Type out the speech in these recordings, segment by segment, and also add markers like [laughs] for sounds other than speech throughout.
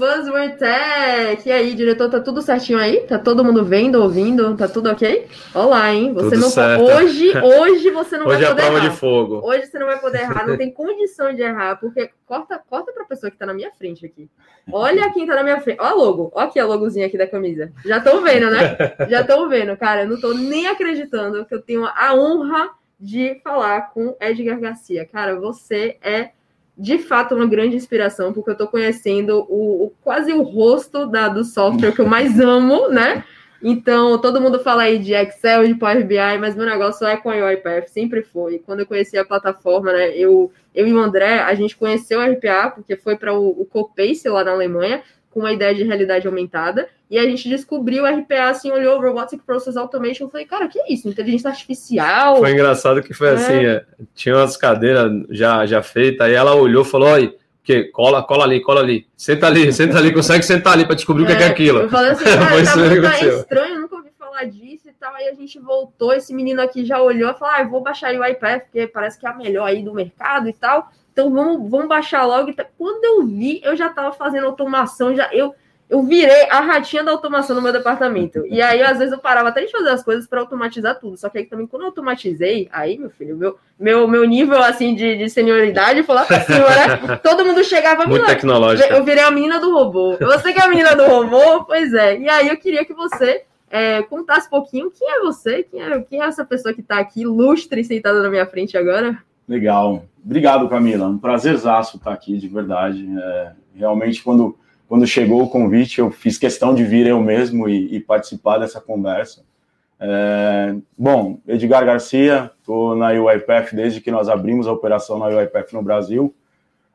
Buzzword Tech! E aí, diretor, tá tudo certinho aí? Tá todo mundo vendo, ouvindo? Tá tudo ok? Olá, hein? Você tudo não certo. hoje, hoje você não [laughs] hoje vai poder é a prova errar. de fogo. Hoje você não vai poder errar, não tem [laughs] condição de errar, porque corta, corta pra pessoa que tá na minha frente aqui. Olha quem tá na minha frente. Ó a logo. Ó aqui a logozinha aqui da camisa. Já estão vendo, né? [laughs] Já estão vendo, cara. Eu não tô nem acreditando que eu tenho a honra de falar com Edgar Garcia. Cara, você é de fato uma grande inspiração, porque eu estou conhecendo o, o, quase o rosto da, do software que eu mais [laughs] amo, né? Então, todo mundo fala aí de Excel, de Power BI, mas meu negócio é com a UiPath, sempre foi. Quando eu conheci a plataforma, né, eu, eu e o André, a gente conheceu a RPA, porque foi para o, o Copace lá na Alemanha, com uma ideia de realidade aumentada. E a gente descobriu o RPA, assim, olhou Robotic Process Automation. Eu falei, cara, que é isso? Inteligência artificial? Foi engraçado que foi é. assim: é, tinha umas cadeiras já, já feitas, aí ela olhou e falou: olha. Que cola, cola ali, cola ali. Senta ali, [laughs] senta ali, consegue sentar ali para descobrir é, o que é, é aquilo. Eu falei assim, [laughs] cara, tá, tá estranho, nunca ouvi falar disso e tal. Aí a gente voltou, esse menino aqui já olhou e falou: ah, vou baixar o iPad, porque parece que é a melhor aí do mercado e tal. Então vamos, vamos baixar logo. Quando eu vi, eu já estava fazendo automação, já eu eu virei a ratinha da automação no meu departamento. E aí, às vezes, eu parava até de fazer as coisas para automatizar tudo. Só que aí também, quando eu automatizei, aí, meu filho, meu, meu, meu nível assim de, de senioridade foi lá pra cima, né? Todo mundo chegava Muito tecnológico. Eu virei a menina do robô. Você que é a menina do robô? Pois é. E aí eu queria que você é, contasse um pouquinho quem é você, quem é, quem é essa pessoa que está aqui, lustre, sentada na minha frente agora. Legal. Obrigado, Camila. Um prazerzaço estar aqui, de verdade. É, realmente, quando, quando chegou o convite, eu fiz questão de vir eu mesmo e, e participar dessa conversa. É, bom, Edgar Garcia, estou na UiPath desde que nós abrimos a operação na UiPath no Brasil.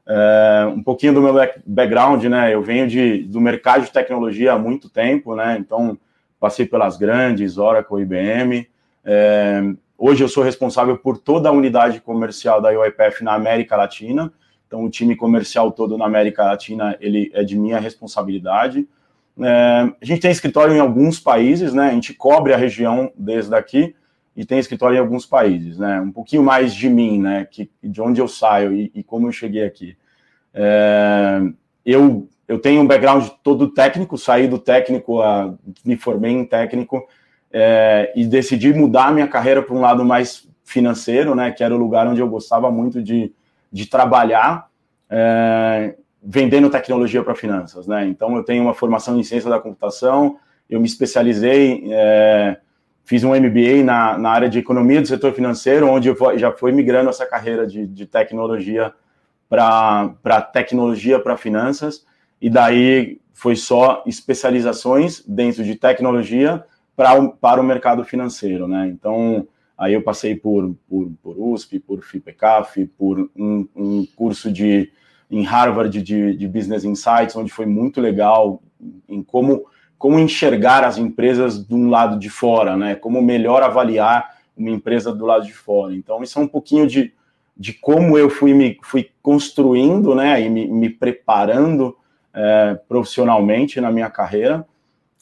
É, um pouquinho do meu background, né? Eu venho de, do mercado de tecnologia há muito tempo, né? Então, passei pelas grandes, Oracle, IBM. É, Hoje eu sou responsável por toda a unidade comercial da UiPath na América Latina. Então, o time comercial todo na América Latina ele é de minha responsabilidade. É, a gente tem escritório em alguns países, né? A gente cobre a região desde aqui e tem escritório em alguns países, né? Um pouquinho mais de mim, né? Que, de onde eu saio e, e como eu cheguei aqui. É, eu, eu tenho um background todo técnico, saí do técnico, a, me formei em técnico é, e decidi mudar minha carreira para um lado mais financeiro, né, que era o lugar onde eu gostava muito de, de trabalhar, é, vendendo tecnologia para finanças, né? Então eu tenho uma formação em ciência da computação, eu me especializei, é, fiz um MBA na, na área de economia do setor financeiro, onde eu já fui migrando essa carreira de, de tecnologia para tecnologia para finanças, e daí foi só especializações dentro de tecnologia pra, para o mercado financeiro, né? Então, aí eu passei por, por, por USP, por FIPECAF, por um, um curso de em Harvard de, de Business Insights, onde foi muito legal em como, como enxergar as empresas de um lado de fora, né? Como melhor avaliar uma empresa do lado de fora. Então, isso é um pouquinho de, de como eu fui me fui construindo, né? E me, me preparando é, profissionalmente na minha carreira.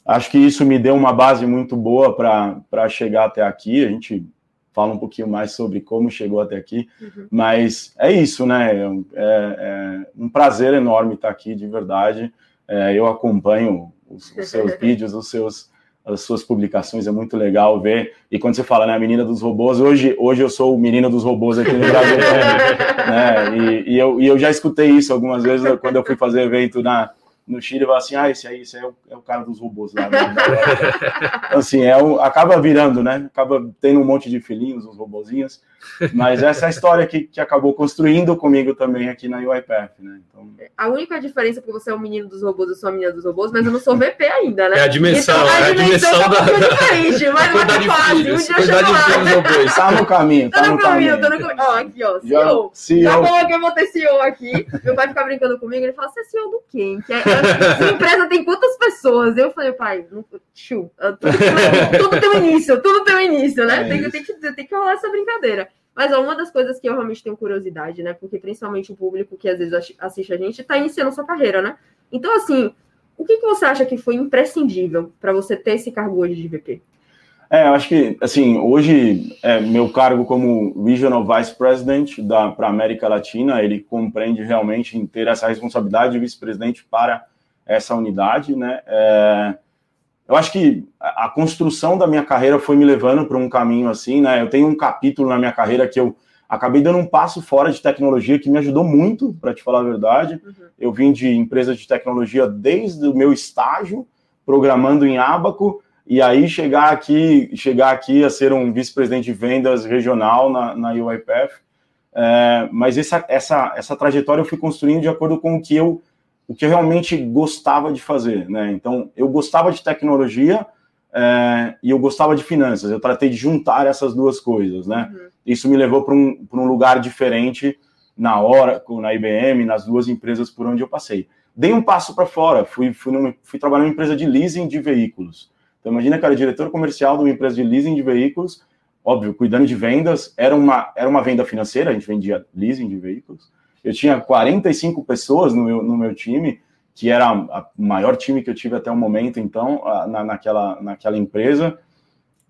Acho que isso me deu uma base muito boa para chegar até aqui. A gente fala um pouquinho mais sobre como chegou até aqui, uhum. mas é isso, né? É, é, um prazer enorme estar aqui, de verdade. É, eu acompanho os, os seus [laughs] vídeos, os seus, as suas publicações, é muito legal ver. E quando você fala, né, a menina dos robôs, hoje, hoje eu sou o menino dos robôs aqui no Brasil [laughs] né? E, e, eu, e eu já escutei isso algumas vezes quando eu fui fazer evento na no Chile vai assim, ah, esse aí, esse aí é o, é o cara dos robôs lá. Né? [laughs] então, assim, é o, acaba virando, né? Acaba tendo um monte de filhinhos, os robozinhos. Mas essa é a história que, que acabou construindo comigo também aqui na UiPath, né? Então... A única diferença é que você é o menino dos robôs, eu sou a menina dos robôs, mas eu não sou VP ainda, né? É a dimensão, então, a, é a dimensão, dimensão da... É [laughs] diferente, mas vai ter fase, um dia chega Tá no caminho, tá, tá no, caminho, tá no caminho. Ó, aqui, ó, CEO. CEO. Tá bom que eu vou ter CEO aqui. Meu pai fica brincando comigo, ele fala, você é CEO do quem? Que é, sua [laughs] empresa tem quantas pessoas? Eu falei, pai, não, tchu, tudo, [laughs] tudo tem um início, tudo tem um início, né? É tem, tem, que, tem que rolar essa brincadeira. Mas ó, uma das coisas que eu realmente tenho curiosidade, né? Porque principalmente o público que às vezes assiste a gente está iniciando sua carreira, né? Então, assim, o que, que você acha que foi imprescindível para você ter esse cargo hoje de VP? É, eu acho que, assim, hoje, é, meu cargo como Regional Vice President para a América Latina, ele compreende realmente em ter essa responsabilidade de vice-presidente para essa unidade, né? É, eu acho que a construção da minha carreira foi me levando para um caminho assim, né? Eu tenho um capítulo na minha carreira que eu acabei dando um passo fora de tecnologia que me ajudou muito, para te falar a verdade. Uhum. Eu vim de empresa de tecnologia desde o meu estágio, programando em Abaco, e aí chegar aqui, chegar aqui a ser um vice-presidente de vendas regional na, na UiPath. É, mas essa, essa, essa trajetória eu fui construindo de acordo com o que eu o que eu realmente gostava de fazer, né? Então, eu gostava de tecnologia é, e eu gostava de finanças. Eu tratei de juntar essas duas coisas, né? Uhum. Isso me levou para um, um lugar diferente na Oracle, na IBM, nas duas empresas por onde eu passei. Dei um passo para fora, fui, fui, numa, fui trabalhar numa empresa de leasing de veículos. Então, imagina, cara, diretor comercial de uma empresa de leasing de veículos, óbvio, cuidando de vendas, era uma, era uma venda financeira, a gente vendia leasing de veículos, eu tinha 45 pessoas no meu, no meu time, que era o maior time que eu tive até o momento, então, na, naquela, naquela empresa.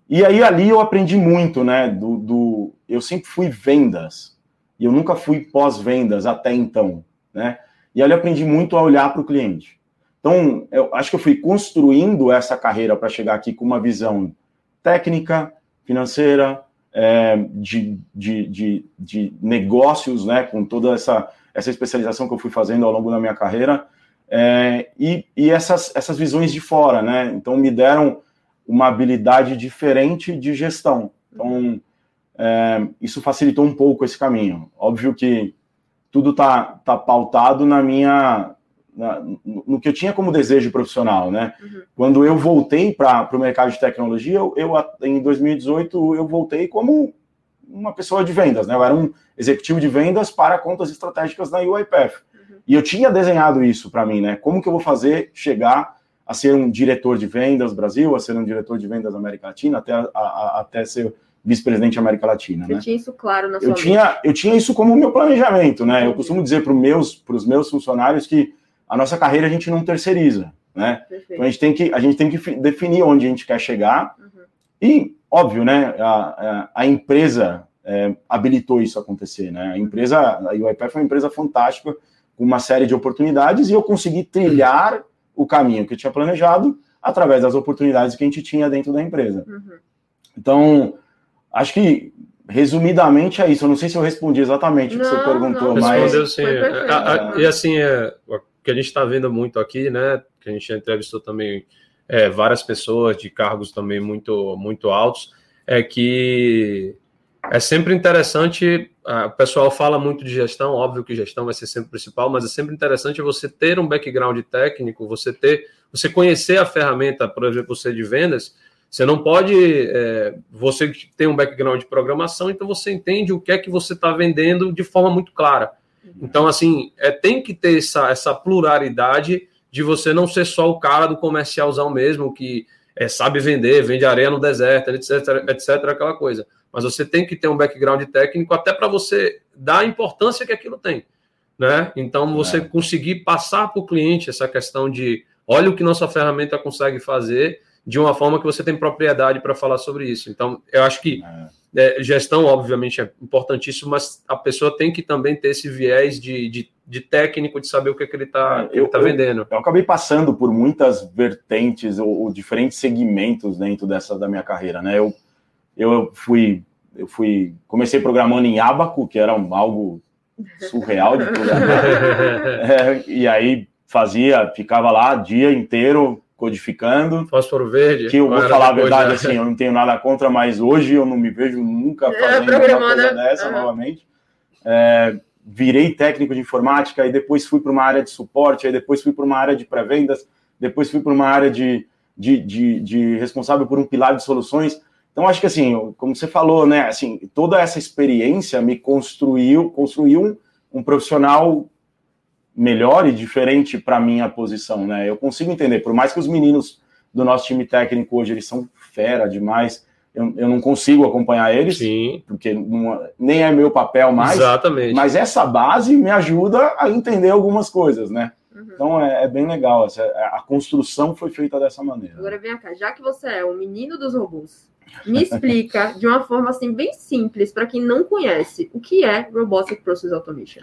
E aí ali eu aprendi muito, né? Do, do eu sempre fui vendas e eu nunca fui pós-vendas até então, né? E ali eu aprendi muito a olhar para o cliente. Então, eu acho que eu fui construindo essa carreira para chegar aqui com uma visão técnica, financeira, é, de, de, de, de, negócios, né, com toda essa, essa especialização que eu fui fazendo ao longo da minha carreira, é, e, e essas, essas visões de fora, né, então me deram uma habilidade diferente de gestão. Então, é, isso facilitou um pouco esse caminho. Óbvio que tudo está tá pautado na minha na, no que eu tinha como desejo profissional, né? Uhum. Quando eu voltei para o mercado de tecnologia, eu, eu, em 2018 eu voltei como uma pessoa de vendas, né? Eu era um executivo de vendas para contas estratégicas na UiPath. Uhum. E eu tinha desenhado isso para mim, né? Como que eu vou fazer chegar a ser um diretor de vendas Brasil, a ser um diretor de vendas América Latina, até, a, a, até ser vice-presidente América Latina. Você né? tinha isso claro na sua eu tinha, eu tinha isso como meu planejamento, né? Eu costumo dizer para os meus, meus funcionários que a nossa carreira a gente não terceiriza, né? Então a gente tem que, a gente tem que definir onde a gente quer chegar uhum. e, óbvio, né, a, a, a empresa é, habilitou isso a acontecer, né? A empresa, a UiPath é uma empresa fantástica, com uma série de oportunidades e eu consegui trilhar o caminho que eu tinha planejado através das oportunidades que a gente tinha dentro da empresa. Uhum. Então, acho que resumidamente é isso. Eu não sei se eu respondi exatamente o que você perguntou, não. mas. Respondeu sim. É, e assim, é, que a gente está vendo muito aqui, né? Que a gente entrevistou também é, várias pessoas de cargos também muito, muito altos, é que é sempre interessante. o pessoal fala muito de gestão, óbvio que gestão vai ser sempre principal, mas é sempre interessante você ter um background técnico, você ter, você conhecer a ferramenta, por exemplo, você de vendas. Você não pode. É, você tem um background de programação, então você entende o que é que você está vendendo de forma muito clara. Então, assim, é, tem que ter essa, essa pluralidade de você não ser só o cara do comercialzão mesmo, que é, sabe vender, vende areia no deserto, etc, etc, aquela coisa. Mas você tem que ter um background técnico até para você dar a importância que aquilo tem. Né? Então, você é. conseguir passar para o cliente essa questão de olha o que nossa ferramenta consegue fazer de uma forma que você tem propriedade para falar sobre isso. Então, eu acho que é. Gestão, obviamente, é importantíssimo, mas a pessoa tem que também ter esse viés de, de, de técnico, de saber o que, é que ele está é, tá vendendo. Eu, eu, acabei passando por muitas vertentes ou, ou, diferentes segmentos dentro dessa da minha carreira, né? Eu, eu fui eu fui comecei programando em Abaco, que era um, algo surreal de programar. [laughs] [laughs] é, e aí fazia, ficava lá dia inteiro codificando. Fósforo verde. Que eu vou falar a verdade, né? assim, eu não tenho nada contra, mas hoje eu não me vejo nunca é, fazendo é, uma coisa né? dessa uhum. novamente. É, virei técnico de informática e depois fui para uma área de suporte, aí depois fui para uma área de pré-vendas, depois fui para uma área de, de, de, de, responsável por um pilar de soluções. Então, acho que assim, como você falou, né, assim, toda essa experiência me construiu, construiu um, um profissional melhor e diferente para minha posição, né? Eu consigo entender, por mais que os meninos do nosso time técnico hoje eles são fera demais, eu, eu não consigo acompanhar eles, Sim. porque não, nem é meu papel mais. Exatamente. Mas essa base me ajuda a entender algumas coisas, né? Uhum. Então é, é, bem legal. Essa, a construção foi feita dessa maneira. Agora vem cá, já que você é o menino dos robôs, me explica [laughs] de uma forma assim bem simples para quem não conhece o que é Robotic Process Automation.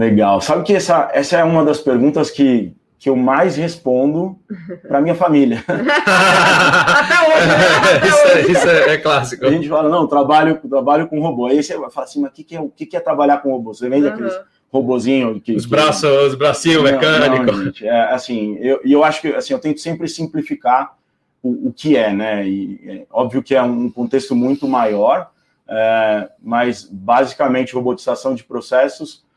Legal. Sabe que essa, essa é uma das perguntas que, que eu mais respondo para minha família. [laughs] Até hoje, né? Até isso, é, hoje. É, isso é, é, clássico. A gente fala, não, trabalho, trabalho com robô. Aí você fala assim, mas o que, que, é, que, que é trabalhar com robô? Você vende uhum. aqueles robozinho que os braços, que... os bracinhos mecânicos. é, assim, eu, eu acho que assim, eu tento sempre simplificar o, o que é, né? E é, óbvio que é um contexto muito maior, é, mas basicamente robotização de processos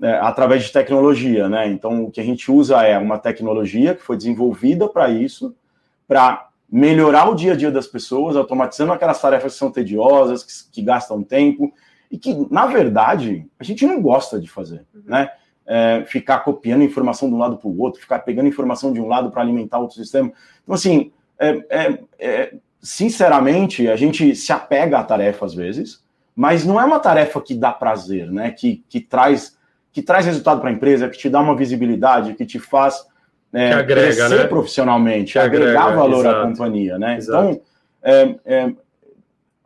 é, através de tecnologia, né? Então, o que a gente usa é uma tecnologia que foi desenvolvida para isso, para melhorar o dia a dia das pessoas, automatizando aquelas tarefas que são tediosas, que, que gastam tempo, e que, na verdade, a gente não gosta de fazer, uhum. né? É, ficar copiando informação de um lado para o outro, ficar pegando informação de um lado para alimentar outro sistema. Então, assim, é, é, é, sinceramente, a gente se apega à tarefa às vezes, mas não é uma tarefa que dá prazer, né? Que, que traz que traz resultado para a empresa, que te dá uma visibilidade, que te faz é, agrega, crescer né? profissionalmente, que agregar agrega, valor exato, à companhia, né? Exato. Então, é, é,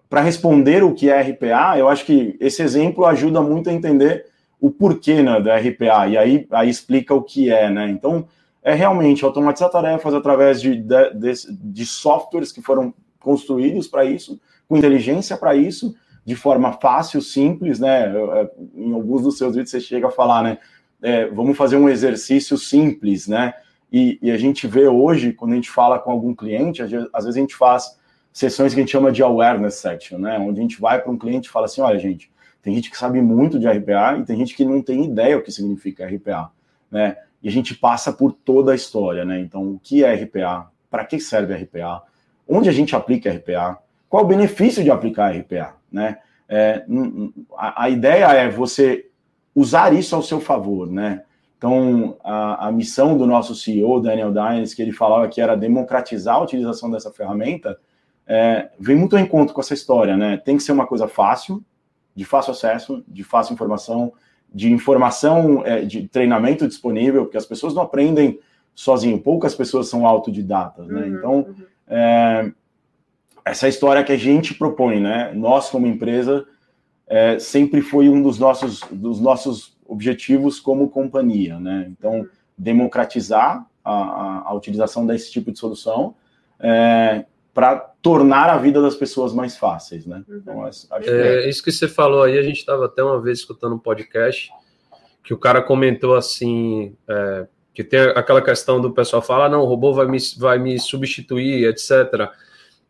para responder o que é RPA, eu acho que esse exemplo ajuda muito a entender o porquê né, da RPA, e aí, aí explica o que é, né? Então, é realmente automatizar tarefas através de, de, de, de softwares que foram construídos para isso, com inteligência para isso, de forma fácil, simples, né? É, em alguns dos seus vídeos você chega a falar, né? É, vamos fazer um exercício simples, né? E, e, a gente vê hoje, quando a gente fala com algum cliente, às vezes a gente faz sessões que a gente chama de awareness section, né? Onde a gente vai para um cliente e fala assim: olha, gente, tem gente que sabe muito de RPA e tem gente que não tem ideia o que significa RPA, né? E a gente passa por toda a história, né? Então, o que é RPA? Para que serve RPA? Onde a gente aplica RPA? Qual o benefício de aplicar RPA? Né? É, a, a, ideia é você usar isso ao seu favor, né? Então, a, a missão do nosso CEO, Daniel Dines, que ele falava que era democratizar a utilização dessa ferramenta, é, vem muito ao encontro com essa história, né? Tem que ser uma coisa fácil, de fácil acesso, de fácil informação, de informação, é, de treinamento disponível, porque as pessoas não aprendem sozinho, poucas pessoas são autodidatas, né? Uhum, então, uhum. É, essa história que a gente propõe, né? Nós, como empresa, é, sempre foi um dos nossos, dos nossos objetivos como companhia, né? Então, democratizar a, a, a utilização desse tipo de solução é, para tornar a vida das pessoas mais fáceis, né? Uhum. Então, acho que é, isso que você falou aí, a gente estava até uma vez escutando um podcast que o cara comentou assim, é, que tem aquela questão do pessoal falar, ah, não, o robô vai me, vai me substituir, etc.,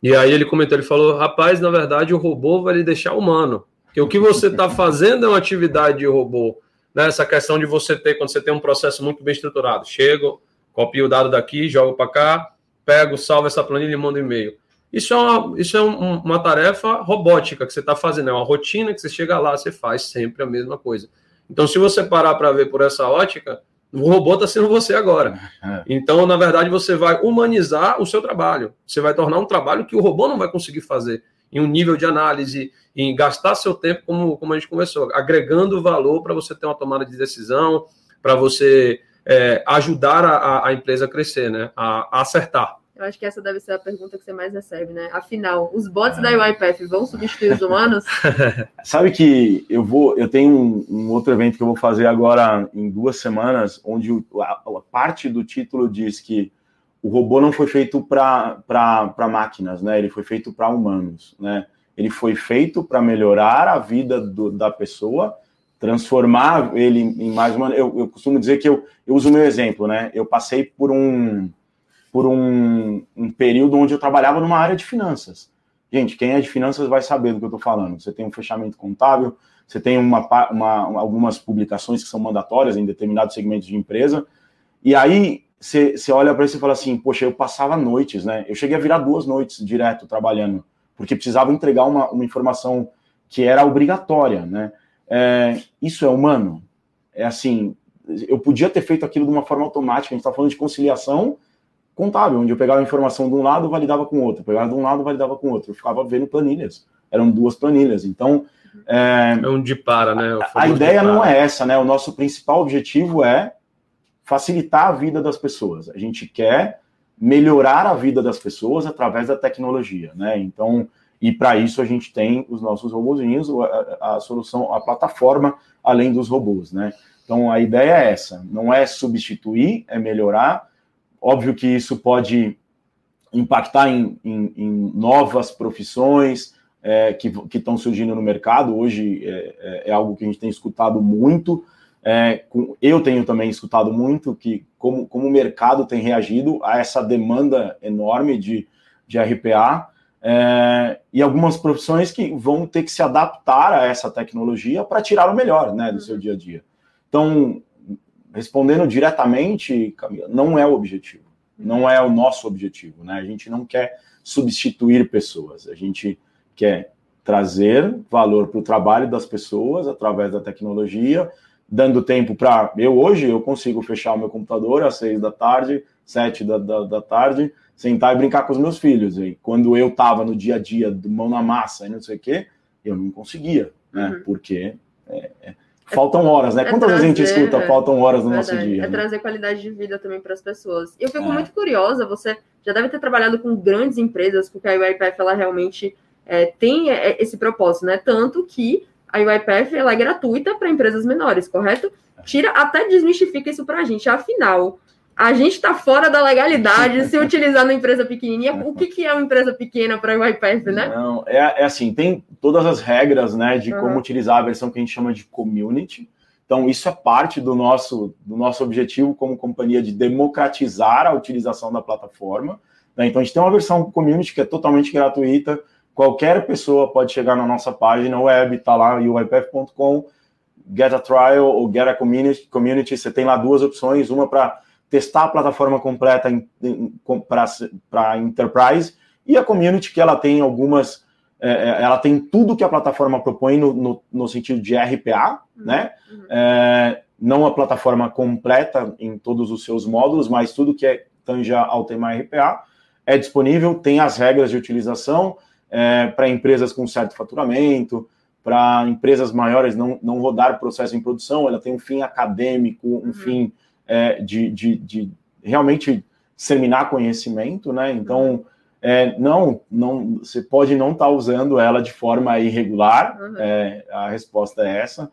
e aí ele comentou, ele falou, rapaz, na verdade o robô vai lhe deixar humano. Porque o que você está fazendo é uma atividade de robô. Né? Essa questão de você ter, quando você tem um processo muito bem estruturado, chego, copio o dado daqui, jogo para cá, pego, salvo essa planilha e mando e-mail. Isso é, uma, isso é um, uma tarefa robótica que você está fazendo, é uma rotina que você chega lá, você faz sempre a mesma coisa. Então, se você parar para ver por essa ótica, o robô está sendo você agora. É. Então, na verdade, você vai humanizar o seu trabalho. Você vai tornar um trabalho que o robô não vai conseguir fazer em um nível de análise, em gastar seu tempo, como, como a gente conversou, agregando valor para você ter uma tomada de decisão, para você é, ajudar a, a, empresa a crescer, né? a, a acertar. Eu acho que essa deve ser a pergunta que você mais recebe, né? Afinal, os bots da UiPath vão substituir os humanos? [laughs] Sabe que eu vou, eu tenho um, um, outro evento que eu vou fazer agora em duas semanas, onde a, a parte do título diz que o robô não foi feito para máquinas, né? Ele foi feito para humanos, né? Ele foi feito para melhorar a vida do, da pessoa, transformar ele em mais uma. Eu, eu costumo dizer que eu, eu uso o meu exemplo, né? Eu passei por um por um, um, período onde eu trabalhava numa área de finanças. Gente, quem é de finanças vai saber do que eu estou falando. Você tem um fechamento contábil, você tem uma, uma, algumas publicações que são mandatórias em determinados segmentos de empresa, e aí você, olha para isso e fala assim, poxa, eu passava noites, né? Eu cheguei a virar duas noites direto trabalhando, porque precisava entregar uma, uma informação que era obrigatória, né? É, isso é humano? É assim, eu podia ter feito aquilo de uma forma automática, a gente está falando de conciliação contábil, onde eu pegava a informação de um lado, validava com o outro, pegava de um lado, validava com o outro. Eu ficava vendo planilhas. Eram duas planilhas. Então. É, é um de para, né? A, a ideia não é essa, né? O nosso principal objetivo é facilitar a vida das pessoas. A gente quer melhorar a vida das pessoas através da tecnologia, né? Então, e para isso a gente tem os nossos robozinhos, a, a, solução, a plataforma além dos robôs, né? Então a ideia é essa, não é substituir, é melhorar. Óbvio que isso pode impactar em, em, em novas profissões é, que estão surgindo no mercado. Hoje é, é, é, algo que a gente tem escutado muito. É, com, eu tenho também escutado muito que como, como o mercado tem reagido a essa demanda enorme de, de RPA é, e algumas profissões que vão ter que se adaptar a essa tecnologia para tirar o melhor né, do seu dia a dia. Então, respondendo diretamente, Camila, não é o objetivo. Não é o nosso objetivo. Né? A gente não quer substituir pessoas. A gente quer trazer valor para o trabalho das pessoas através da tecnologia, dando tempo para. Eu hoje eu consigo fechar o meu computador às seis da tarde, sete da, da, da tarde, sentar e brincar com os meus filhos. E quando eu estava no dia a dia, mão na massa e não sei o quê, eu não conseguia, né? Uhum. Porque faltam horas, né? É Quantas trazer, vezes a gente escuta é, faltam horas no verdade, nosso dia? É né? trazer qualidade de vida também para as pessoas. Eu fico é. muito curiosa, você já deve ter trabalhado com grandes empresas, porque a UiPath, ela realmente é, tem esse propósito, né? Tanto que a UiPath, ela é gratuita para empresas menores, correto? Tira, até desmistifica isso para a gente. Afinal, a gente está fora da legalidade se utilizar na empresa pequenininha. O que, que é uma empresa pequena para o UiPath, né? Não, é, é, assim, tem todas as regras, né, de uhum. como utilizar a versão que a gente chama de community. Então, isso é parte do nosso, do nosso objetivo como companhia de democratizar a utilização da plataforma. Né? Então, a gente tem uma versão community que é totalmente gratuita. Qualquer pessoa pode chegar na nossa página web, está lá, uipath.com, get a trial ou get a community. community. Você tem lá duas opções, uma para testar a plataforma completa para Enterprise e a Community, que ela tem algumas, é, é, ela tem tudo que a plataforma propõe no, no, no sentido de RPA, uhum. né? Uhum. É, não a plataforma completa em todos os seus módulos, mas tudo que é tanja ao tema RPA é disponível, tem as regras de utilização é, para empresas com certo faturamento, para empresas maiores não, não rodar processo em produção, ela tem um fim acadêmico, um uhum. fim é, de, de, de, realmente disseminar conhecimento, né? Então, é, não, não, você pode não estar tá usando ela de forma irregular. Uhum. É, a resposta é essa.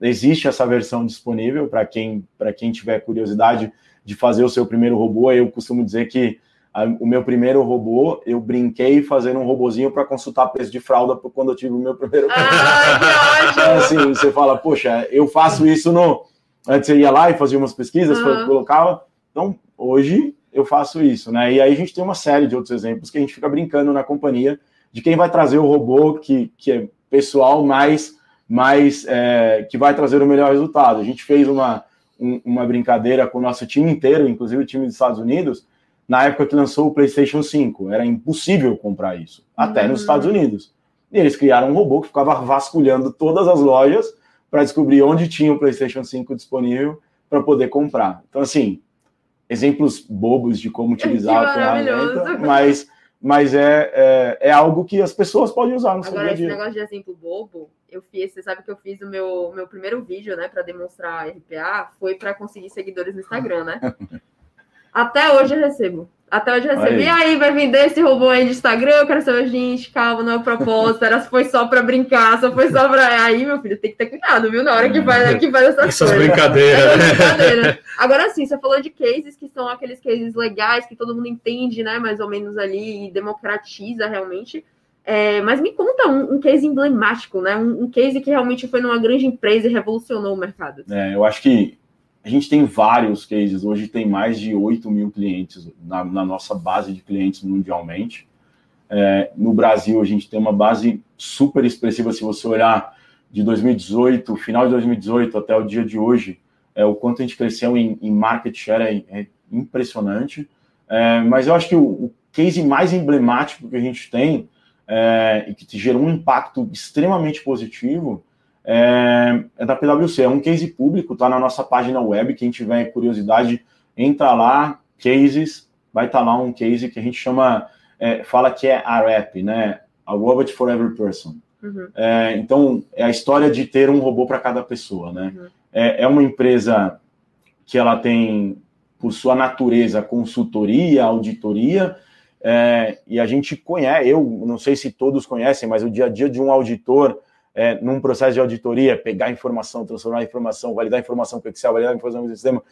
Existe essa versão disponível para quem para quem tiver curiosidade de fazer o seu primeiro robô. Eu costumo dizer que a, o meu primeiro robô, eu brinquei fazendo um robozinho para consultar preço de fralda quando eu tive o meu primeiro. Ah, [laughs] então, assim, você fala, poxa, eu faço isso no Antes você ia lá e fazia umas pesquisas, uhum. colocava. Então, hoje eu faço isso, né? E aí a gente tem uma série de outros exemplos que a gente fica brincando na companhia de quem vai trazer o robô que, que é pessoal, mais, mais é, que vai trazer o melhor resultado. A gente fez uma, um, uma brincadeira com o nosso time inteiro, inclusive o time dos Estados Unidos, na época que lançou o PlayStation 5. Era impossível comprar isso, até uhum. nos Estados Unidos. E eles criaram um robô que ficava vasculhando todas as lojas para descobrir onde tinha o PlayStation 5 disponível para poder comprar. Então, assim, exemplos bobos de como utilizar a ferramenta, mas, mas é, é, é, algo que as pessoas podem usar no seu Agora, dia a dia. esse negócio de exemplo bobo, eu fiz, você sabe que eu fiz o meu, meu primeiro vídeo, né, para demonstrar RPA, foi para conseguir seguidores no Instagram, né? [laughs] Até hoje eu recebo. Até hoje eu recebi. E aí, vai vender esse robô aí de Instagram? Eu quero saber, gente, calma, não é propósito. Era, foi só para brincar, só foi só para. Aí, meu filho, tem que ter cuidado, viu? Na hora que vai, que vai essas, essas coisas. brincadeiras. Essas brincadeiras. Agora sim, você falou de cases que são aqueles cases legais que todo mundo entende, né? Mais ou menos ali e democratiza realmente. É, mas me conta um, um, case emblemático, né? Um, um, case que realmente foi numa grande empresa e revolucionou o mercado. É, eu acho que a gente tem vários cases, hoje tem mais de 8 mil clientes na, na nossa base de clientes mundialmente. É, no Brasil, a gente tem uma base super expressiva, se você olhar de 2018, final de 2018 até o dia de hoje, é, o quanto a gente cresceu em, em market share é, é impressionante. É, mas eu acho que o, o, case mais emblemático que a gente tem é, e que gerou um impacto extremamente positivo é, é da PwC, é um case público, tá na nossa página web, quem tiver curiosidade, entra lá, cases, vai estar tá lá um case que a gente chama, é, fala que é a RAP, né, a Robot for Every Person. Uhum. É, então, é a história de ter um robô para cada pessoa, né? Uhum. É, é uma empresa que ela tem, por sua natureza, consultoria, auditoria, é, e a gente conhece, eu não sei se todos conhecem, mas o dia a dia de um auditor é, num processo de auditoria, pegar informação, transformar informação, validar informação com Excel, validar informação com o sistema.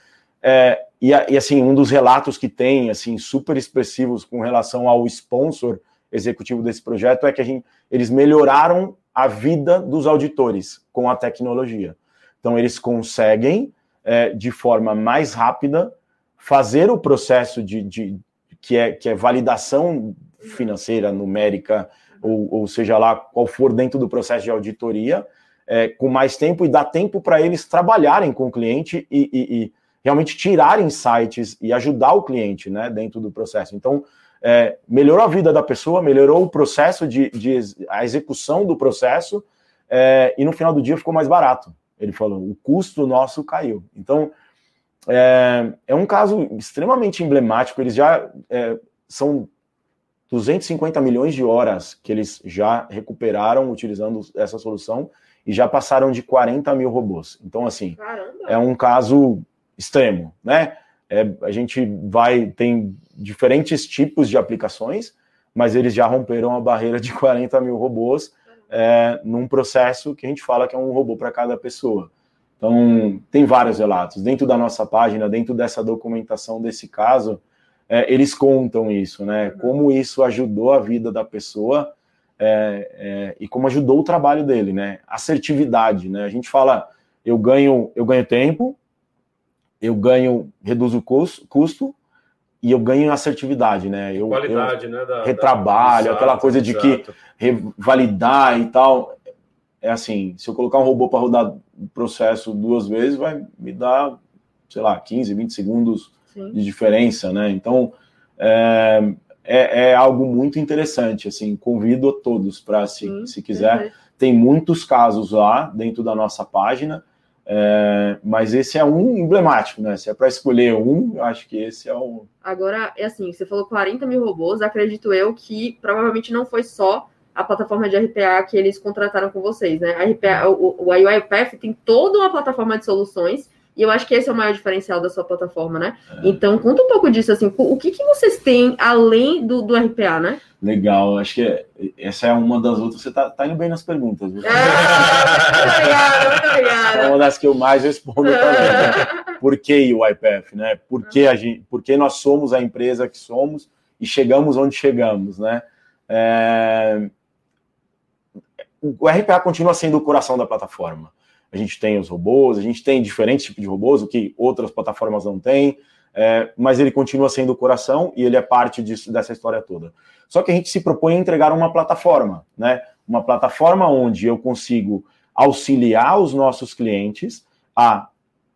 É, e, e, assim, um dos relatos que tem, assim, super expressivos com relação ao sponsor executivo desse projeto é que gente, eles melhoraram a vida dos auditores com a tecnologia. Então, eles conseguem, é, de forma mais rápida, fazer o processo de, de, que, é, que é validação financeira, numérica, ou, ou seja lá qual for dentro do processo de auditoria, é, com mais tempo e dá tempo para eles trabalharem com o cliente e, e, e, realmente tirar insights e ajudar o cliente né, dentro do processo. Então, é, melhorou a vida da pessoa, melhorou o processo de, de a execução do processo é, e no final do dia ficou mais barato. Ele falou, o custo nosso caiu. Então, é, é um caso extremamente emblemático. Eles já é, são 250 milhões de horas que eles já recuperaram utilizando essa solução e já passaram de 40 mil robôs. Então, assim, Caramba. é um caso extremo, né? É, a gente vai, tem diferentes tipos de aplicações, mas eles já romperam a barreira de 40 mil robôs é, num processo que a gente fala que é um robô para cada pessoa. Então, tem vários relatos. Dentro da nossa página, dentro dessa documentação desse caso, é, eles contam isso, né? Como isso ajudou a vida da pessoa é, é, e como ajudou o trabalho dele, né? Assertividade, né? A gente fala, eu ganho, eu ganho tempo, eu ganho, reduzo o custo, custo e eu ganho assertividade, né? Eu, Qualidade, eu né? Da, retrabalho, da... aquela coisa de que revalidar e tal. É assim, se eu colocar um robô para rodar o processo duas vezes, vai me dar, sei lá, 15, 20 segundos Sim. de diferença, né? Então, é, é, é, algo muito interessante, assim, convido a todos para, se, se quiser, tem muitos casos lá dentro da nossa página, é, mas esse é um emblemático, né? Se é para escolher um, acho que esse é o. Agora, é assim, você falou 40 mil robôs, acredito eu que provavelmente não foi só a plataforma de RPA que eles contrataram com vocês, né? A RPA, o, o UiPath tem toda uma plataforma de soluções e eu acho que esse é o maior diferencial da sua plataforma, né? É. Então, conta um pouco disso, assim, o que, que vocês têm além do, do RPA, né? Legal, acho que essa é uma das outras. Você tá, tá indo bem nas perguntas. Viu? [laughs] Ah, muito obrigada, muito obrigada. É uma das que eu mais respondo também. Né? [laughs] Por que o IPF, né? Por que, a gente, por que nós somos a empresa que somos e chegamos onde chegamos, né? É... O RPA continua sendo o coração da plataforma a gente tem os robôs, a gente tem diferentes tipos de robôs, o que outras plataformas não têm, é, mas ele continua sendo o coração e ele é parte disso, dessa história toda. Só que a gente se propõe a entregar uma plataforma, né? Uma plataforma onde eu consigo auxiliar os nossos clientes a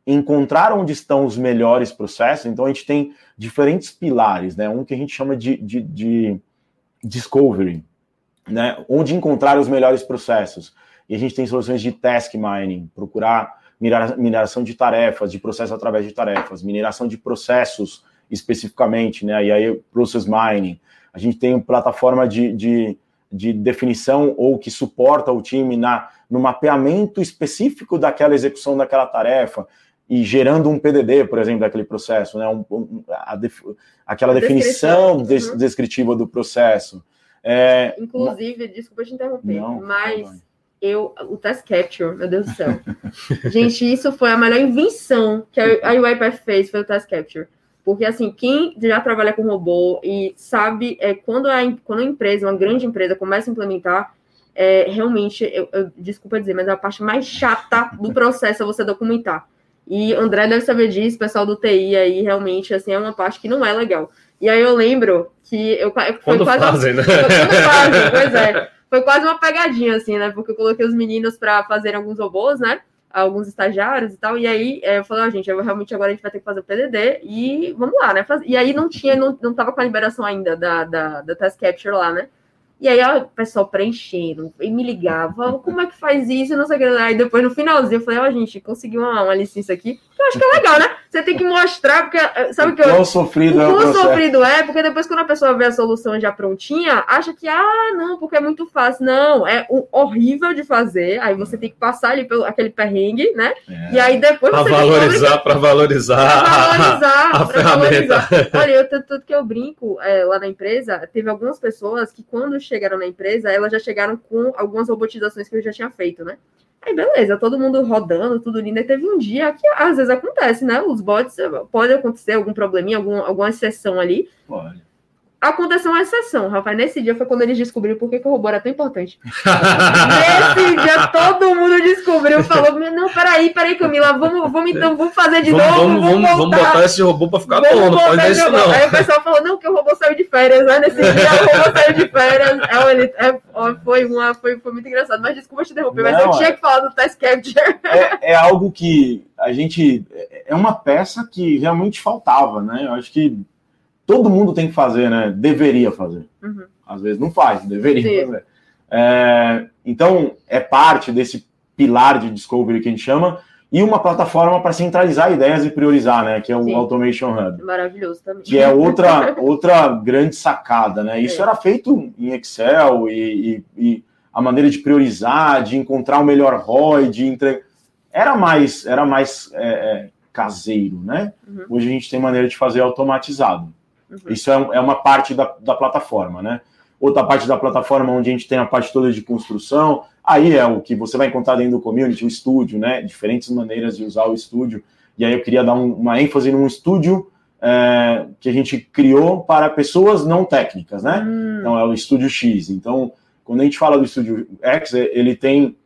encontrar onde estão os melhores processos. Então a gente tem diferentes pilares, né? Um que a gente chama de, de, de discovery, né? Onde encontrar os melhores processos. E a gente tem soluções de task mining, procurar mineração de tarefas, de processo através de tarefas, mineração de processos especificamente, né? E aí, process mining. A gente tem plataforma de, de, de definição ou que suporta o time na, no mapeamento específico daquela execução daquela tarefa e gerando um PDD, por exemplo, daquele processo, né? Um, um, a def, aquela a definição descrição. Uhum. descritiva do processo. É, Inclusive, uma... desculpa te interromper, não, mas eu, o Task Capture, meu Deus do céu. [laughs] Gente, isso foi a melhor invenção que a UiPath fez, foi o Task Capture. Porque, assim, quem já trabalha com robô e sabe, é, quando, a, quando a empresa, uma grande empresa, começa a implementar, é, realmente, eu, eu, desculpa dizer, mas é a parte mais chata do processo é você documentar. E André deve saber disso, pessoal do TI aí, realmente, assim, é uma parte que não é legal. E aí eu lembro que eu, eu foi quando quase. Fazem, né? Quando fazem, pois é [laughs] foi quase uma pegadinha, assim, né? Porque eu coloquei os meninos para fazer alguns robôs, né? Alguns estagiários e tal. E aí é, eu falei, oh, gente, eu, realmente agora a gente vai ter que fazer o PDD e vamos lá, né? E aí não tinha, não, não tava com a liberação ainda da, da, da Task Capture lá, né? E aí ó, o pessoal preenchendo e me ligava, como é que faz isso? Não sei o que. Aí depois no finalzinho eu falei, ó, oh, gente, consegui uma, uma licença aqui. Eu acho que é legal, né? Você tem que mostrar, porque eh, sabe o que eu. Quão sofrido o é o sofrido é, porque depois quando a pessoa vê a solução já prontinha, acha que, ah, não, porque é muito fácil. Não, é horrível de fazer. Aí você tem que passar ali pelo aquele perrengue, né? É. E aí depois pra você valorizar, para valorizar, pra valorizar, a, a pra valorizar. Olha, eu tanto que eu brinco é, lá na empresa, teve algumas pessoas que quando chegaram na empresa, elas já chegaram com algumas robotizações que eu já tinha feito, né? Aí beleza, todo mundo rodando, tudo lindo. E teve um dia que às vezes acontece, né? Os bots pode acontecer algum probleminha, algum, alguma exceção ali. Pode aconteceu uma exceção, Rafael. Nesse dia foi quando eles descobriram por que, o robô era tão importante. Nesse dia todo mundo descobriu, falou: Não, peraí, peraí, Camila, vamos, vamos então, vamos fazer de vamos, novo. Vamos, vamos, vamos, botar esse robô para ficar bom, não pode isso não. Aí o pessoal falou: Não, que o robô saiu de férias, né? Nesse dia o robô saiu de férias. É, ele, é, foi, uma, foi, foi muito engraçado. Mas desculpa te interromper, não, mas eu tinha é, que falar do test capture. É, é algo que a gente. É uma peça que realmente faltava, né? Eu acho que todo mundo tem que fazer, né? Deveria fazer. Uhum. Às vezes não faz, deveria Sim. fazer. É, então, é parte desse pilar de discovery que a gente chama, e uma plataforma para centralizar ideias e priorizar, né? Que é o Sim. Automation Hub. Maravilhoso também. Que é outra, [laughs] outra grande sacada, né? Isso é. era feito em Excel e, e, e, a maneira de priorizar, de encontrar o melhor ROI, de entregar. Era mais, era mais é, é, caseiro, né? Uhum. Hoje a gente tem maneira de fazer automatizado. Uhum. Isso é, é, uma parte da, da plataforma, né? Outra parte da plataforma onde a gente tem a parte toda de construção, aí é o que você vai encontrar dentro do community, o estúdio, né? Diferentes maneiras de usar o estúdio. E aí eu queria dar um, uma ênfase num estúdio é, que a gente criou para pessoas não técnicas, né? Hum. Então é o Estúdio X. Então, quando a gente fala do Estúdio X, é, ele tem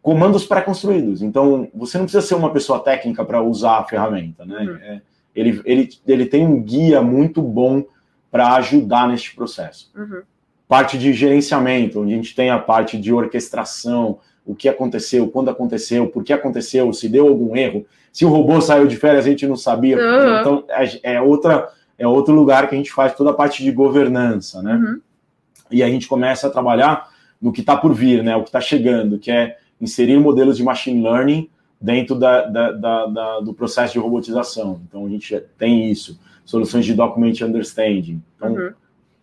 comandos pré-construídos. Então, você não precisa ser uma pessoa técnica para usar a ferramenta, né? Hum. É, ele, ele, ele tem um guia muito bom para ajudar neste processo. Uhum. Parte de gerenciamento, onde a gente tem a parte de orquestração, o que aconteceu, quando aconteceu, por que aconteceu, se deu algum erro. Se o robô saiu de férias, a gente não sabia. Uhum. Então, é, é, outra, é outro lugar que a gente faz toda a parte de governança, né? Uhum. E a gente começa a trabalhar no que está por vir, né? O que está chegando, que é inserir modelos de machine learning dentro da, da, da, do processo de robotização. Então, a gente tem isso. Soluções de document understanding. Então, uhum.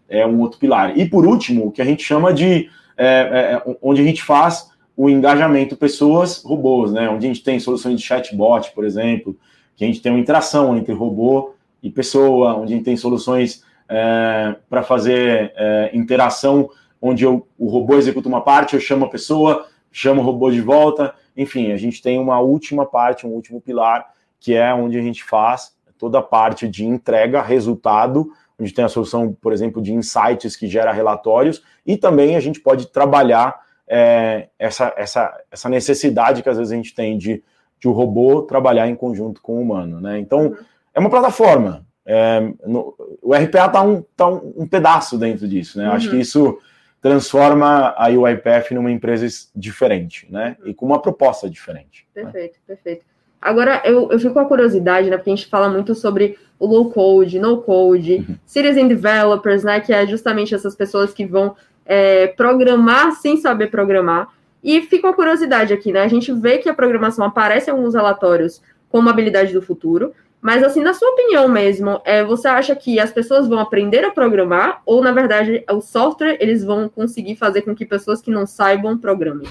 é um outro pilar. E, por último, o que a gente chama de... É, é, é onde a gente faz o engajamento pessoas-robôs, né? Onde a gente tem soluções de chatbot, por exemplo, que a gente tem uma interação entre robô e pessoa, onde a gente tem soluções é, para fazer é, interação, onde eu, o robô executa uma parte, eu chamo a pessoa, chamo o robô de volta, enfim, a gente tem uma última parte, um último pilar, que é onde a gente faz toda a parte de entrega, resultado, onde tem a solução, por exemplo, de insights que gera relatórios, e também a gente pode trabalhar é, essa, essa, essa necessidade que às vezes a gente tem de, de o robô trabalhar em conjunto com o humano. Né? Então, uhum. é uma plataforma. É, no, o RPA está um, tá um, um, pedaço dentro disso. Né? Uhum. Acho que isso transforma a UiPath numa empresa diferente, né? E com uma proposta diferente. Perfeito, né? perfeito. Agora, eu, eu fico com a curiosidade, né? Porque a gente fala muito sobre o low code, no code, uhum. citizen developers, né? Que é justamente essas pessoas que vão é, programar sem saber programar. E fica a curiosidade aqui, né? A gente vê que a programação aparece em alguns relatórios como habilidade do futuro, mas, assim, na sua opinião mesmo, é, você acha que as pessoas vão aprender a programar ou, na verdade, o software eles vão conseguir fazer com que pessoas que não saibam programem?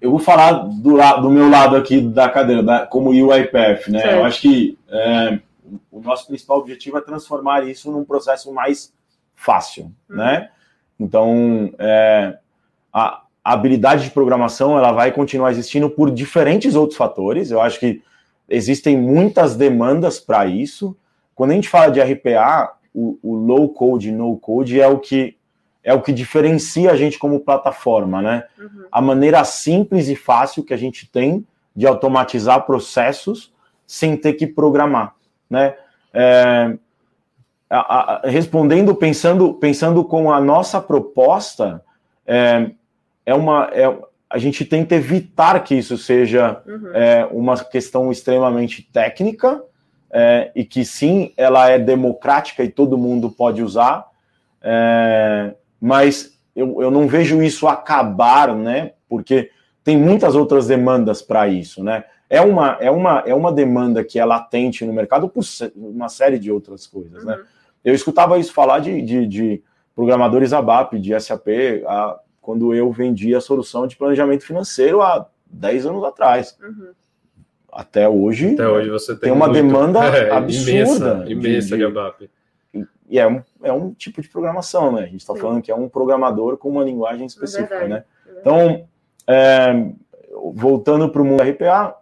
Eu vou falar do, do meu lado aqui da cadeira, da, como UiPath, né? Certo. Eu acho que é, o nosso principal objetivo é transformar isso num processo mais fácil, uhum. né? Então, é, a, a habilidade de programação ela vai continuar existindo por diferentes outros fatores. Eu acho que existem muitas demandas para isso. Quando a gente fala de RPA, o, o, low code, no code é o que é o que diferencia a gente como plataforma, né? Uhum. A maneira simples e fácil que a gente tem de automatizar processos sem ter que programar, né? É, a, a, respondendo, pensando, pensando com a nossa proposta, é, é uma é, a gente tenta evitar que isso seja uhum. é, uma questão extremamente técnica é, e que sim, ela é democrática e todo mundo pode usar, é, mas eu, eu não vejo isso acabar, né? Porque tem muitas outras demandas para isso, né? é uma, é, uma, é uma demanda que é latente no mercado por uma série de outras coisas, né? uhum. né? Eu escutava isso falar de, de, de programadores ABAP, de SAP, a, quando eu vendi a solução de planejamento financeiro há 10 anos atrás. Uhum. Até hoje, Até hoje você tem, tem uma muito... demanda [laughs] é, absurda. Imensa, imensa de, de ABAP. E é um, é um tipo de programação, né? A gente está falando que é um programador com uma linguagem é específica, é né? É então, é, voltando para o mundo RPA,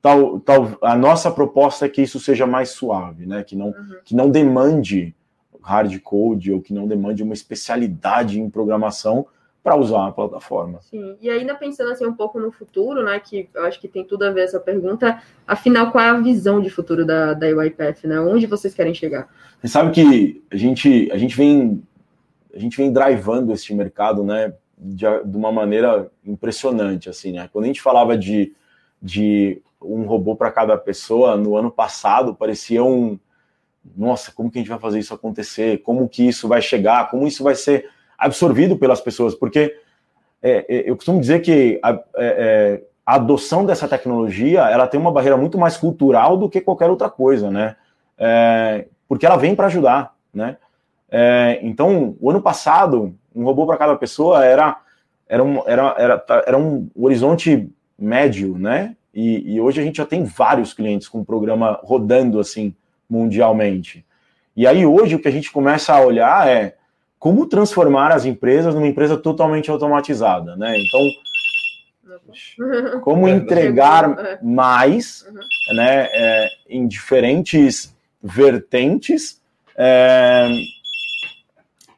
tal, tal, a nossa proposta é que isso seja mais suave, né? Que não, uhum. que não demande hard code ou que não demande uma especialidade em programação para usar a plataforma. Sim, e ainda pensando assim um pouco no futuro, né, que eu acho que tem tudo a ver essa pergunta, afinal, qual é a visão de futuro da, da UiPath, né? Onde vocês querem chegar? Você sabe que a gente, a gente vem a gente vem drivando este mercado, né, de, de uma maneira impressionante, assim, né? Quando a gente falava de, de um robô para cada pessoa, no ano passado parecia um nossa, como que a gente vai fazer isso acontecer? Como que isso vai chegar? Como isso vai ser absorvido pelas pessoas, porque é, é, eu costumo dizer que a, é, é, a, adoção dessa tecnologia ela tem uma barreira muito mais cultural do que qualquer outra coisa, né? É, porque ela vem para ajudar, né? É, então, o ano passado, um robô para cada pessoa era era um, era, era, era um horizonte médio, né? E, e hoje a gente já tem vários clientes com o programa rodando assim mundialmente. E aí hoje o que a gente começa a olhar é como transformar as empresas numa empresa totalmente automatizada, né? Então, como entregar é. mais, uhum. né, é, em diferentes vertentes é,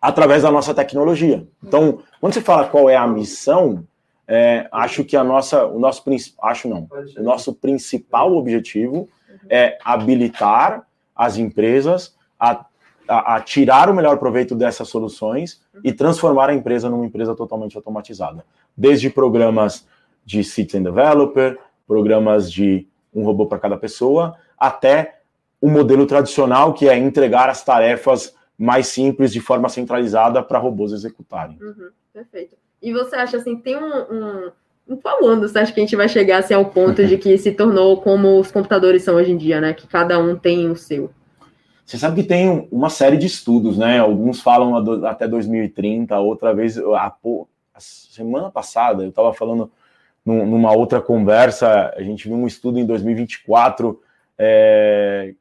através da nossa tecnologia. Então, quando você fala qual é a missão, é, acho que a nossa, o nosso acho não, o nosso principal objetivo é habilitar as empresas a a, a, tirar o melhor proveito dessas soluções e transformar a empresa numa empresa totalmente automatizada. Desde programas de Citizen Developer, programas de um robô para cada pessoa, até o modelo tradicional, que é entregar as tarefas mais simples de forma centralizada para robôs executarem. Uhum, perfeito. E você acha assim, tem um, um, um qual ano você acha que a gente vai chegar assim, ao ponto de que se tornou como os computadores são hoje em dia, né? Que cada um tem o seu? Você sabe que tem uma série de estudos, né? Alguns falam até 2030, outra vez, a, a semana passada, eu estava falando numa outra conversa, a gente viu um estudo em 2024, é,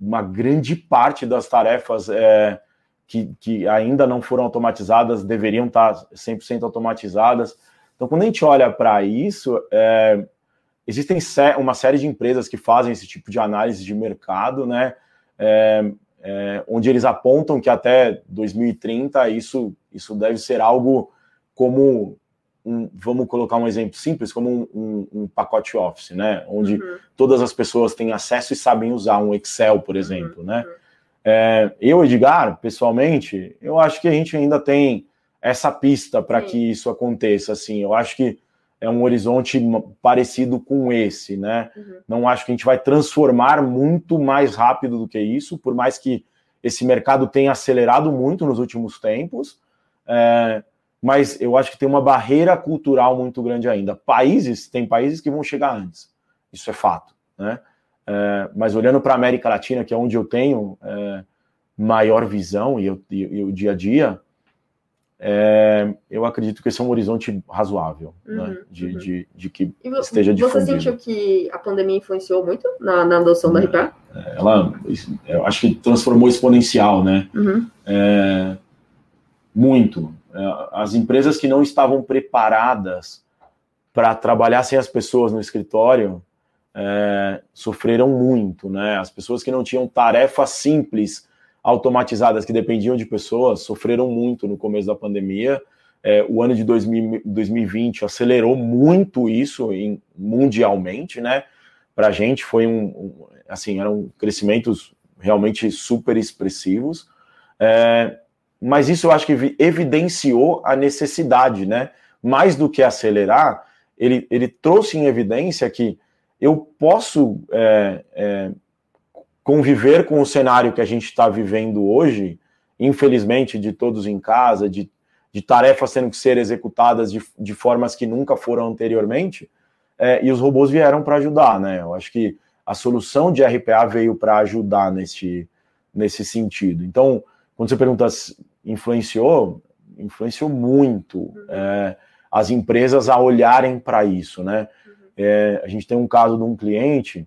uma grande parte das tarefas é, que, que ainda não foram automatizadas deveriam estar 100% automatizadas. Então, quando a gente olha para isso, é, existem uma série de empresas que fazem esse tipo de análise de mercado, né? É, é, onde eles apontam que até 2030 isso, isso deve ser algo como um, vamos colocar um exemplo simples, como um, um, um pacote Office, né? Onde uhum. todas as pessoas têm acesso e sabem usar um Excel, por exemplo, uhum. né? É, eu, Edgar, pessoalmente, eu acho que a gente ainda tem essa pista para que isso aconteça. Assim, eu acho que é um horizonte parecido com esse, né? Uhum. Não acho que a gente vai transformar muito mais rápido do que isso, por mais que esse mercado tenha acelerado muito nos últimos tempos, é, mas eu acho que tem uma barreira cultural muito grande ainda. Países, tem países que vão chegar antes, isso é fato, né? É, mas olhando para a América Latina, que é onde eu tenho é, maior visão e, eu, e, e o dia a dia, é, eu acredito que esse é um horizonte razoável, né, uhum, né, de, uhum. de, de, que e esteja difundido. Você sentiu que a pandemia influenciou muito na, na adoção da RPA? É, ela, eu acho que transformou exponencial, né? Uhum. É, muito. É, as empresas que não estavam preparadas para trabalhar sem as pessoas no escritório é, sofreram muito, né? As pessoas que não tinham tarefas simples automatizadas que dependiam de pessoas sofreram muito no começo da pandemia. É, o ano de 2000, 2020 acelerou muito isso em, mundialmente, né? Para a gente foi um, um, assim, eram crescimentos realmente super expressivos. É, mas isso eu acho que evidenciou a necessidade, né? Mais do que acelerar, ele, ele trouxe em evidência que eu posso é, é, conviver com o cenário que a gente está vivendo hoje, infelizmente, de todos em casa, de, de tarefas tendo que ser executadas de, de formas que nunca foram anteriormente, é, e os robôs vieram para ajudar, né? Eu acho que a solução de RPA veio para ajudar nesse, nesse sentido. Então, quando você pergunta se influenciou, influenciou muito uhum. é, as empresas a olharem para isso, né? Uhum. É, a gente tem um caso de um cliente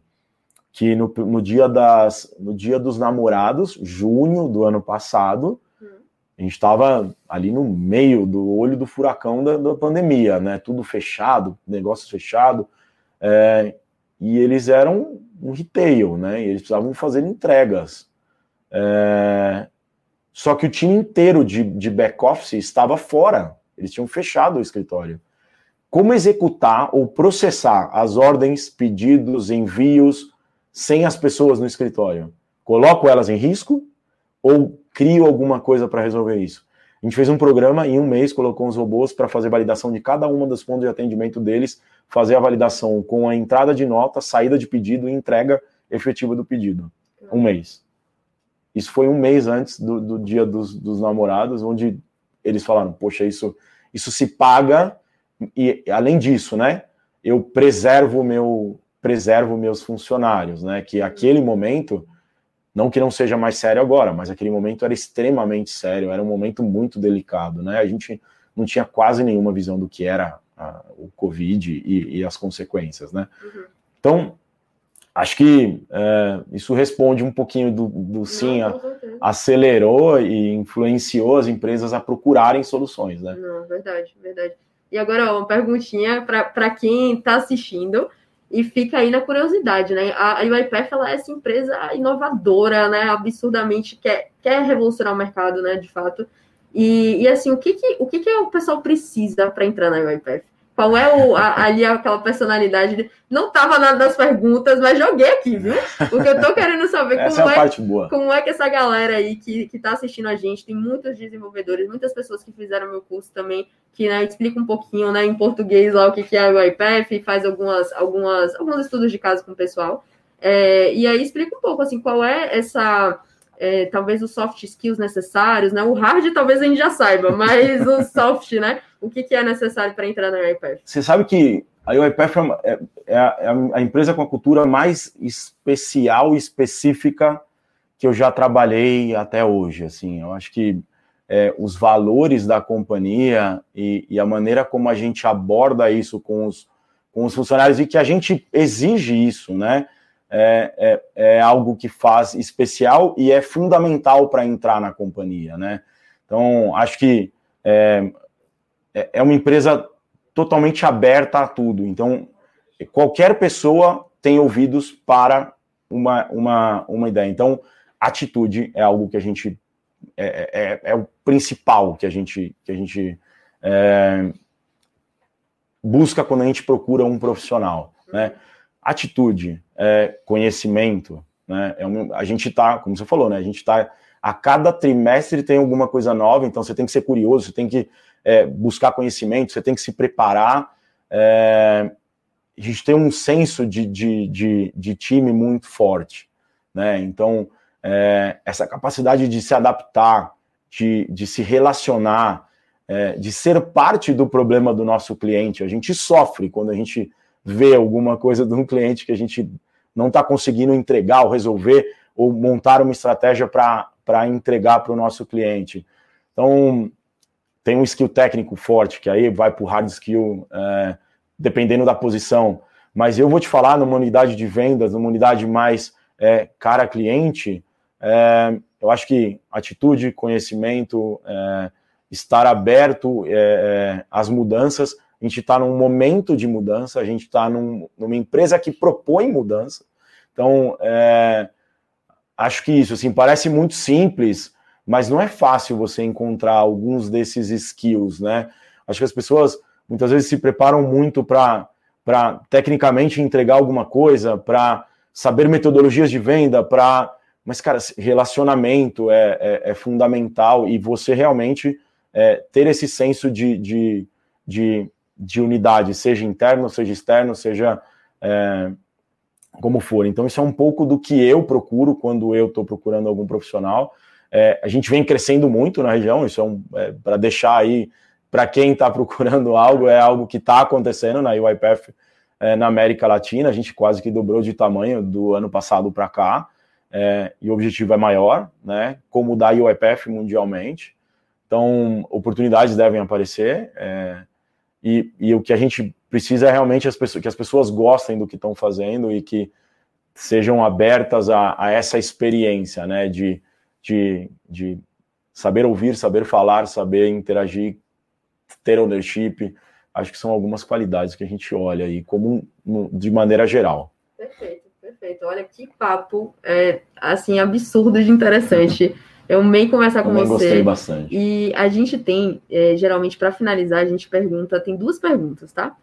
que no, no, dia das, no dia dos namorados, junho do ano passado, a gente estava ali no meio do olho do furacão da, da pandemia, né? Tudo fechado, negócio fechado, é, e eles eram um retail, né? E eles precisavam fazer entregas. É, só que o time inteiro de, de back-office estava fora. Eles tinham fechado o escritório. Como executar ou processar as ordens, pedidos, envios sem as pessoas no escritório? Coloco elas em risco ou crio alguma coisa para resolver isso? A gente fez um programa em um mês, colocou uns robôs para fazer validação de cada uma das pontos de atendimento deles, fazer a validação com a entrada de nota, saída de pedido e entrega efetiva do pedido. Um mês. Isso foi um mês antes do, do dia dos, dos, namorados, onde eles falaram: Poxa, isso, isso se paga, e além disso, né? Eu preservo meu preservo meus funcionários, né? Que aquele momento, não que não seja mais sério agora, mas aquele momento era extremamente sério, era um momento muito delicado, né? A gente não tinha quase nenhuma visão do que era a, o Covid e, e, as consequências, né? Uhum. Então, acho que é, isso responde um pouquinho do, do sim, a, acelerou e influenciou as empresas a procurarem soluções, né? Não, verdade, verdade. E agora, ó, uma perguntinha para quem está assistindo e fica aí na curiosidade, né? A, UiPath, ela é essa empresa inovadora, né? Absurdamente quer, quer revolucionar o mercado, né? De fato. E, e assim, o que que, o que que o pessoal precisa para entrar na UiPath? Qual é o, a, ali aquela personalidade? De... Não estava nas perguntas, mas joguei aqui, viu? Porque eu tô [laughs] querendo saber como, é, é como é que essa galera aí que, que tá assistindo a gente, tem muitos desenvolvedores, muitas pessoas que fizeram meu curso também, que né, explica um pouquinho né, em português lá o que, que é o IPF, faz algumas, algumas, alguns estudos de caso com o pessoal. É, e aí explica um pouco assim, qual é essa é, talvez os soft skills necessários, né? O hard talvez a gente já saiba, mas o [laughs] soft, né? O que, que é necessário para entrar na UiPath? Você sabe que a UiPath é, é, é, a empresa com a cultura mais especial e específica que eu já trabalhei até hoje. Assim, eu acho que é, os valores da companhia e, e, a maneira como a gente aborda isso com os, com os funcionários e que a gente exige isso, né? É, é, é algo que faz especial e é fundamental para entrar na companhia, né? Então, acho que é, é, é uma empresa totalmente aberta a tudo. Então, qualquer pessoa tem ouvidos para uma, uma, uma ideia. Então, atitude é algo que a gente é, é, é o principal que a gente que a gente é, busca quando a gente procura um profissional, né? Atitude, é, conhecimento, né? É um, a gente está, como você falou, né? A gente está a cada trimestre tem alguma coisa nova, então você tem que ser curioso, você tem que é, buscar conhecimento, você tem que se preparar. É, a gente tem um senso de, de, de, de time muito forte, né? Então, é, essa capacidade de se adaptar, de, de se relacionar, é, de ser parte do problema do nosso cliente. A gente sofre quando a gente vê alguma coisa de um cliente que a gente não está conseguindo entregar ou resolver ou montar uma estratégia para entregar para o nosso cliente. Então, tem um skill técnico forte, que aí vai para o hard skill, é, dependendo da posição. Mas eu vou te falar, numa unidade de vendas, numa unidade mais é, cara cliente, é, eu acho que atitude, conhecimento, é, estar aberto é, é, às mudanças a gente está num momento de mudança, a gente está num, numa empresa que propõe mudança. Então, é, acho que isso, assim, parece muito simples, mas não é fácil você encontrar alguns desses skills, né? Acho que as pessoas muitas vezes se preparam muito para tecnicamente entregar alguma coisa, para saber metodologias de venda, para. Mas, cara, relacionamento é, é, é fundamental e você realmente é, ter esse senso de, de, de de unidade, seja interno, seja externo, seja é, como for. Então, isso é um pouco do que eu procuro quando eu estou procurando algum profissional. É, a gente vem crescendo muito na região, isso é, um, é para deixar aí, para quem está [laughs] procurando algo, é algo que está acontecendo na UiPath. é, na América Latina, a gente quase que dobrou de tamanho do ano passado para cá, é, e o objetivo é maior, né? Como da IOEPF mundialmente. Então, oportunidades devem aparecer, é, e, e, o que a gente precisa é realmente as pessoas, que as pessoas gostem do que estão fazendo e que sejam abertas a, a essa experiência, né? De, de, de saber ouvir, saber falar, saber interagir, ter ownership, acho que são algumas qualidades que a gente olha aí como de maneira geral. Perfeito, perfeito. Olha que papo é, assim absurdo de interessante. Eu amei conversar com você. Gostei bastante. E a gente tem, é, geralmente, para finalizar, a gente pergunta, tem duas perguntas, tá?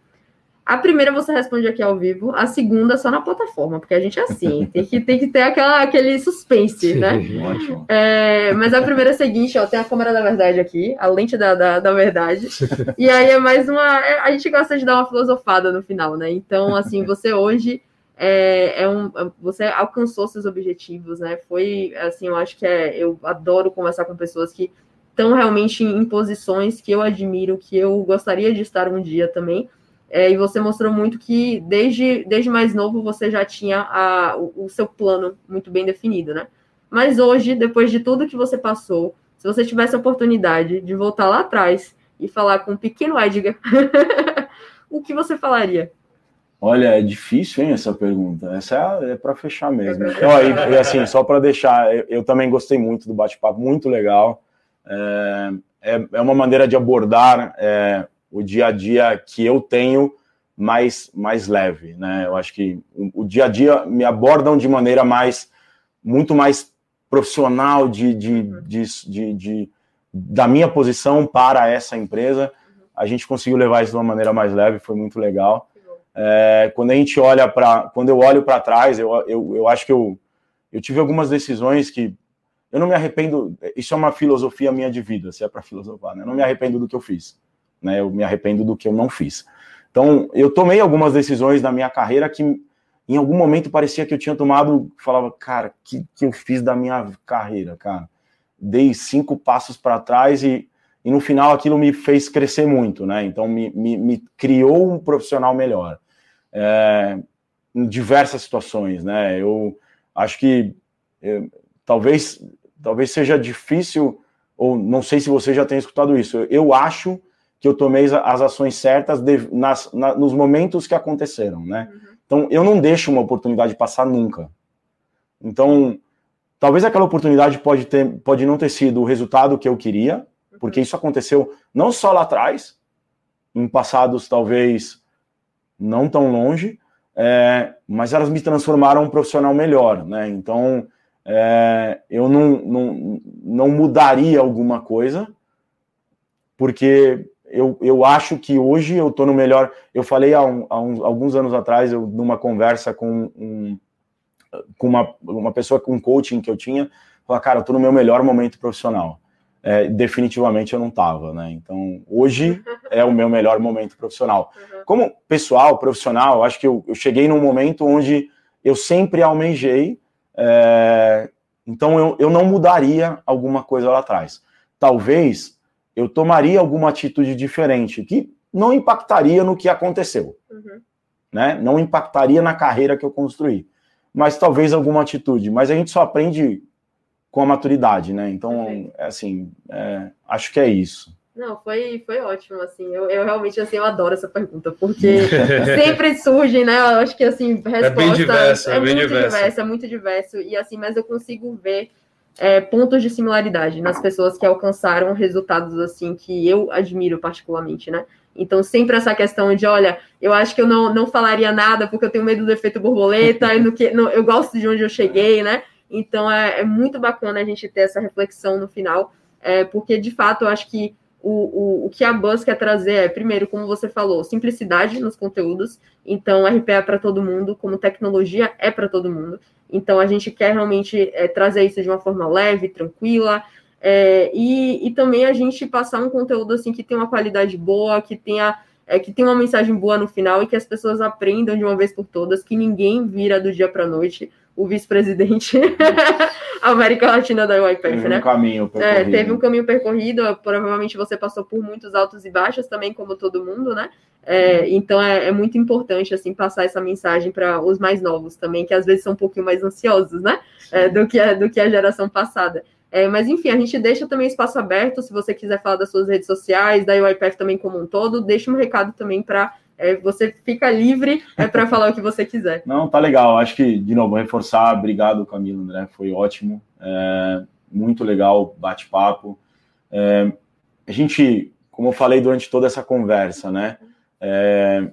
A primeira você responde aqui ao vivo, a segunda só na plataforma, porque a gente é assim, [laughs] tem que, tem que ter aquela, aquele suspense, Sim, né? [laughs] Ótimo. É, mas a primeira é a seguinte, ó, tem a câmera da verdade aqui, a lente da, da, da verdade, [laughs] e aí é mais uma... É, a gente gosta de dar uma filosofada no final, né? Então, assim, você hoje é, é um, você alcançou seus objetivos, né? Foi, assim, eu acho que é... Eu adoro conversar com pessoas que estão realmente em posições que eu admiro, que eu gostaria de estar um dia também, é, e você mostrou muito que desde, desde mais novo você já tinha a, o, o, seu plano muito bem definido, né? Mas hoje, depois de tudo que você passou, se você tivesse a oportunidade de voltar lá atrás e falar com o pequeno Edgar, [laughs] o que você falaria? Olha, é difícil, hein, essa pergunta. Essa é, é para fechar mesmo. [laughs] Então, e, e, assim, só para deixar, eu, eu, também gostei muito do bate-papo, muito legal. É, é, é, uma maneira de abordar é, o dia a dia que eu tenho mais, mais leve, né? Eu acho que o, o dia a dia me abordam de maneira mais, muito mais profissional de, de, de, de, de da minha posição para essa empresa. A gente conseguiu levar isso de uma maneira mais leve, foi muito legal. É, quando a gente olha para, quando eu olho para trás, eu, eu, eu acho que eu, eu tive algumas decisões que eu não me arrependo. Isso é uma filosofia minha de vida, se é para filosofar, né? Eu não me arrependo do que eu fiz né? Eu me arrependo do que eu não fiz. Então, eu tomei algumas decisões na minha carreira que em algum momento parecia que eu tinha tomado, falava, cara, que que eu fiz da minha carreira, cara? Dei cinco passos para trás e, e no final aquilo me fez crescer muito, né? Então, me, me, me criou um profissional melhor. É, em diversas situações, né? Eu acho que eu, é, talvez talvez seja difícil ou não sei se você já tem escutado isso. Eu acho que eu tomei as ações certas de, nas, na, nos momentos que aconteceram, né? Uhum. Então, eu não deixo uma oportunidade passar nunca. Então, talvez aquela oportunidade pode, ter, pode não ter sido o resultado que eu queria, uhum. porque isso aconteceu não só lá atrás, em passados talvez não tão longe, é, mas elas me transformaram um profissional melhor, né? Então, é, eu não, não, não mudaria alguma coisa, porque eu, eu acho que hoje eu estou no melhor. Eu falei há, um, há alguns anos atrás, eu, numa conversa com, um, com uma, uma pessoa com um coaching que eu tinha, falar, cara, eu estou no meu melhor momento profissional. É, definitivamente eu não estava, né? Então, hoje [laughs] é o meu melhor momento profissional. Uhum. Como pessoal, profissional, acho que eu, eu cheguei num momento onde eu sempre almejei, é, então eu, eu não mudaria alguma coisa lá atrás. Talvez eu tomaria alguma atitude diferente, que não impactaria no que aconteceu, uhum. né? Não impactaria na carreira que eu construí, mas talvez alguma atitude. Mas a gente só aprende com a maturidade, né? Então, é assim, é, acho que é isso. Não, foi, foi ótimo, assim, eu, eu realmente, assim, eu adoro essa pergunta, porque [laughs] sempre surgem, né, eu acho que, assim, resposta... É bem diverso, é, é bem muito diverso. diverso. É muito diverso, e, assim, mas eu consigo ver é, pontos de similaridade nas pessoas que alcançaram resultados assim que eu admiro particularmente, né? Então, sempre essa questão de, olha, eu acho que eu não, não falaria nada porque eu tenho medo do efeito borboleta, e no que, no, eu gosto de onde eu cheguei, né? Então, é, é, muito bacana a gente ter essa reflexão no final, é, porque, de fato, eu acho que o, o, o que a Buzz quer trazer é, primeiro, como você falou, simplicidade nos conteúdos. Então, RPA é para todo mundo, como tecnologia é para todo mundo. Então, a gente quer realmente é, trazer isso de uma forma leve, tranquila, é, e, e também a gente passar um conteúdo assim que tem uma qualidade boa, que tenha é, que tem uma mensagem boa no final e que as pessoas aprendam de uma vez por todas que ninguém vira do dia para a noite. O vice-presidente [laughs] América Latina da UiPath, teve né? Um caminho é, teve um caminho percorrido, provavelmente você passou por muitos altos e baixos também, como todo mundo, né? É, então é, é, muito importante assim passar essa mensagem para os mais novos também, que às vezes são um pouquinho mais ansiosos, né? É, do, que a, do que a geração passada. É, mas enfim, a gente deixa também espaço aberto, se você quiser falar das suas redes sociais, da UiPath também como um todo, deixa um recado também para é, você fica livre é, para falar o que você quiser. Não, tá legal. Acho que, de novo, reforçar. Obrigado, Camilo, André. Foi ótimo. É, muito legal bate-papo. É, a gente, como eu falei durante toda essa conversa, né? É,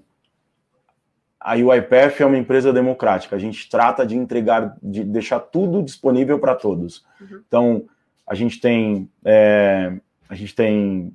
a UiPath é uma empresa democrática. A gente trata de entregar, de deixar tudo disponível para todos. Uhum. Então, a gente tem é, a gente tem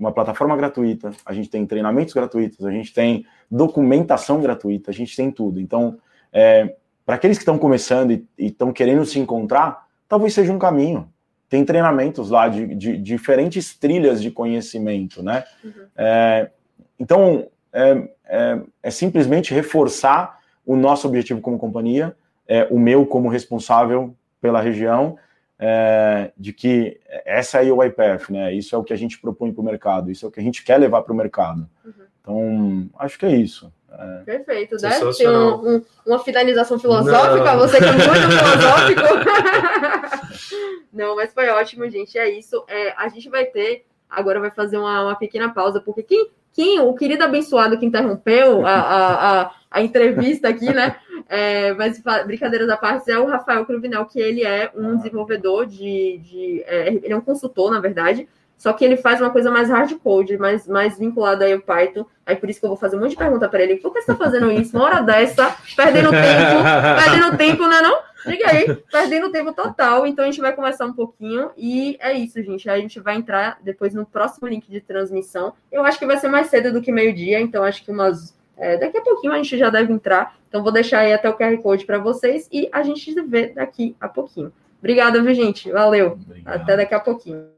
uma plataforma gratuita, a gente tem treinamentos gratuitos, a gente tem documentação gratuita, a gente tem tudo. Então, é, para aqueles que estão começando e estão querendo se encontrar, talvez seja um caminho. Tem treinamentos lá de, de, de diferentes trilhas de conhecimento, né? Uhum. É, então, é, é, é, simplesmente reforçar o nosso objetivo como companhia, é, o meu como responsável pela região, é, de que essa é o IPF, né? Isso é o que a gente propõe para o mercado, isso é o que a gente quer levar para o mercado. Uhum. Então, acho que é isso. É. Perfeito, né? Tem um, um, uma finalização filosófica, Não. você que é muito [laughs] filosófico. [laughs] Não, mas foi ótimo, gente. É isso. É, a gente vai ter, agora vai fazer uma, uma pequena pausa, porque quem, quem, o querido abençoado que interrompeu a, a, a, a entrevista aqui, né? É, mas brincadeiras à parte, é o Rafael Cruvinel, que ele é um desenvolvedor de. de é, ele é um consultor, na verdade, só que ele faz uma coisa mais hardcode, mais, mais vinculada aí ao Python. Aí por isso que eu vou fazer um monte de pergunta para ele. Por que você está fazendo isso? Uma hora dessa, perdendo tempo, perdendo tempo, né não? Liga aí, perdendo tempo total. Então a gente vai conversar um pouquinho. E é isso, gente. A gente vai entrar depois no próximo link de transmissão. Eu acho que vai ser mais cedo do que meio-dia, então acho que umas é, daqui a pouquinho a gente já deve entrar. Então, vou deixar aí até o QR Code para vocês e a gente se vê daqui a pouquinho. Obrigada, viu, gente? Valeu. Obrigado. Até daqui a pouquinho.